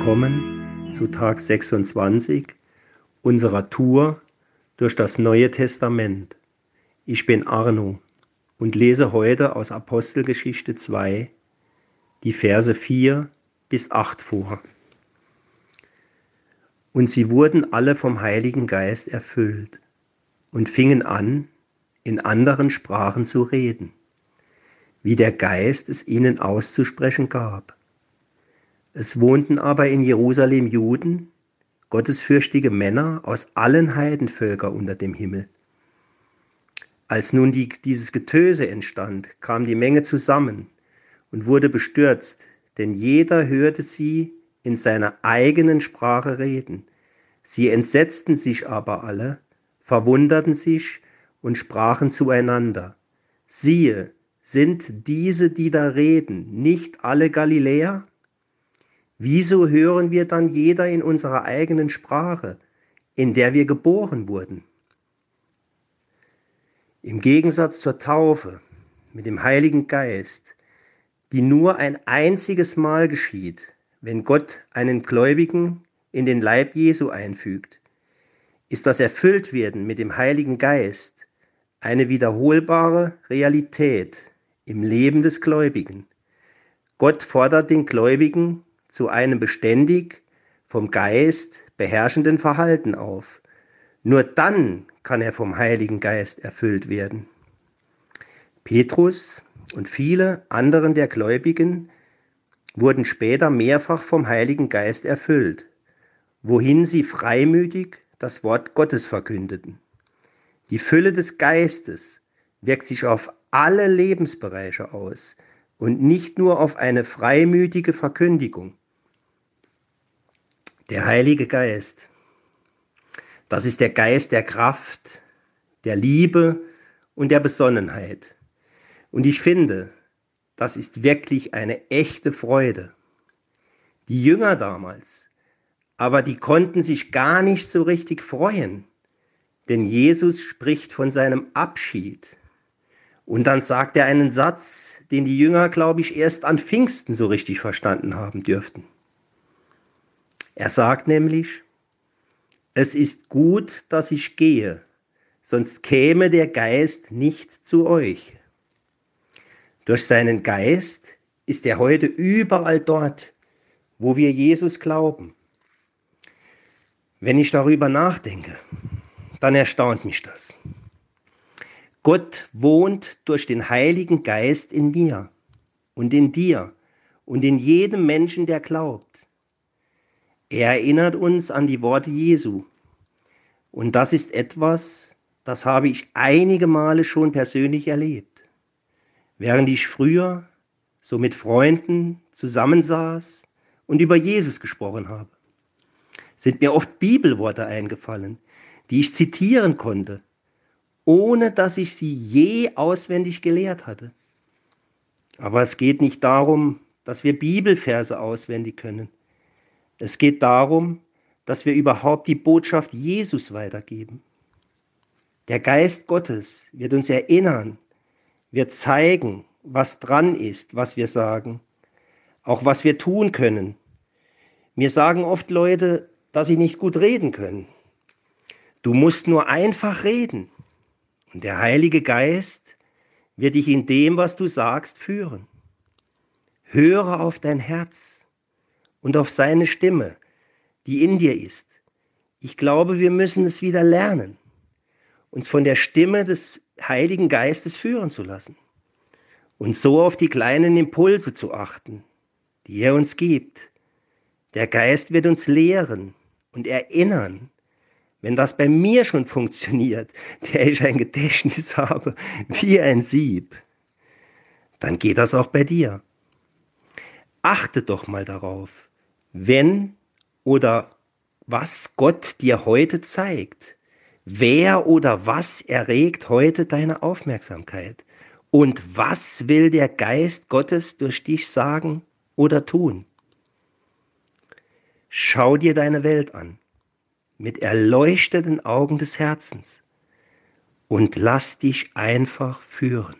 willkommen zu Tag 26 unserer Tour durch das Neue Testament. Ich bin Arno und lese heute aus Apostelgeschichte 2 die Verse 4 bis 8 vor. Und sie wurden alle vom Heiligen Geist erfüllt und fingen an, in anderen Sprachen zu reden, wie der Geist es ihnen auszusprechen gab. Es wohnten aber in Jerusalem Juden, gottesfürchtige Männer aus allen Heidenvölkern unter dem Himmel. Als nun die, dieses Getöse entstand, kam die Menge zusammen und wurde bestürzt, denn jeder hörte sie in seiner eigenen Sprache reden. Sie entsetzten sich aber alle, verwunderten sich und sprachen zueinander. Siehe, sind diese, die da reden, nicht alle Galiläer? Wieso hören wir dann jeder in unserer eigenen Sprache, in der wir geboren wurden? Im Gegensatz zur Taufe mit dem Heiligen Geist, die nur ein einziges Mal geschieht, wenn Gott einen Gläubigen in den Leib Jesu einfügt, ist das Erfülltwerden mit dem Heiligen Geist eine wiederholbare Realität im Leben des Gläubigen. Gott fordert den Gläubigen zu einem beständig vom Geist beherrschenden Verhalten auf. Nur dann kann er vom Heiligen Geist erfüllt werden. Petrus und viele anderen der Gläubigen wurden später mehrfach vom Heiligen Geist erfüllt, wohin sie freimütig das Wort Gottes verkündeten. Die Fülle des Geistes wirkt sich auf alle Lebensbereiche aus und nicht nur auf eine freimütige Verkündigung. Der Heilige Geist, das ist der Geist der Kraft, der Liebe und der Besonnenheit. Und ich finde, das ist wirklich eine echte Freude. Die Jünger damals, aber die konnten sich gar nicht so richtig freuen, denn Jesus spricht von seinem Abschied. Und dann sagt er einen Satz, den die Jünger, glaube ich, erst an Pfingsten so richtig verstanden haben dürften. Er sagt nämlich, es ist gut, dass ich gehe, sonst käme der Geist nicht zu euch. Durch seinen Geist ist er heute überall dort, wo wir Jesus glauben. Wenn ich darüber nachdenke, dann erstaunt mich das. Gott wohnt durch den Heiligen Geist in mir und in dir und in jedem Menschen, der glaubt. Er erinnert uns an die Worte Jesu. Und das ist etwas, das habe ich einige Male schon persönlich erlebt. Während ich früher so mit Freunden zusammensaß und über Jesus gesprochen habe, sind mir oft Bibelworte eingefallen, die ich zitieren konnte, ohne dass ich sie je auswendig gelehrt hatte. Aber es geht nicht darum, dass wir Bibelverse auswendig können. Es geht darum, dass wir überhaupt die Botschaft Jesus weitergeben. Der Geist Gottes wird uns erinnern, wird zeigen, was dran ist, was wir sagen, auch was wir tun können. Mir sagen oft Leute, dass sie nicht gut reden können. Du musst nur einfach reden und der Heilige Geist wird dich in dem, was du sagst, führen. Höre auf dein Herz und auf seine Stimme, die in dir ist. Ich glaube, wir müssen es wieder lernen, uns von der Stimme des Heiligen Geistes führen zu lassen und so auf die kleinen Impulse zu achten, die er uns gibt. Der Geist wird uns lehren und erinnern, wenn das bei mir schon funktioniert, der ich ein Gedächtnis habe wie ein Sieb, dann geht das auch bei dir. Achte doch mal darauf, wenn oder was Gott dir heute zeigt. Wer oder was erregt heute deine Aufmerksamkeit? Und was will der Geist Gottes durch dich sagen oder tun? Schau dir deine Welt an mit erleuchteten Augen des Herzens und lass dich einfach führen.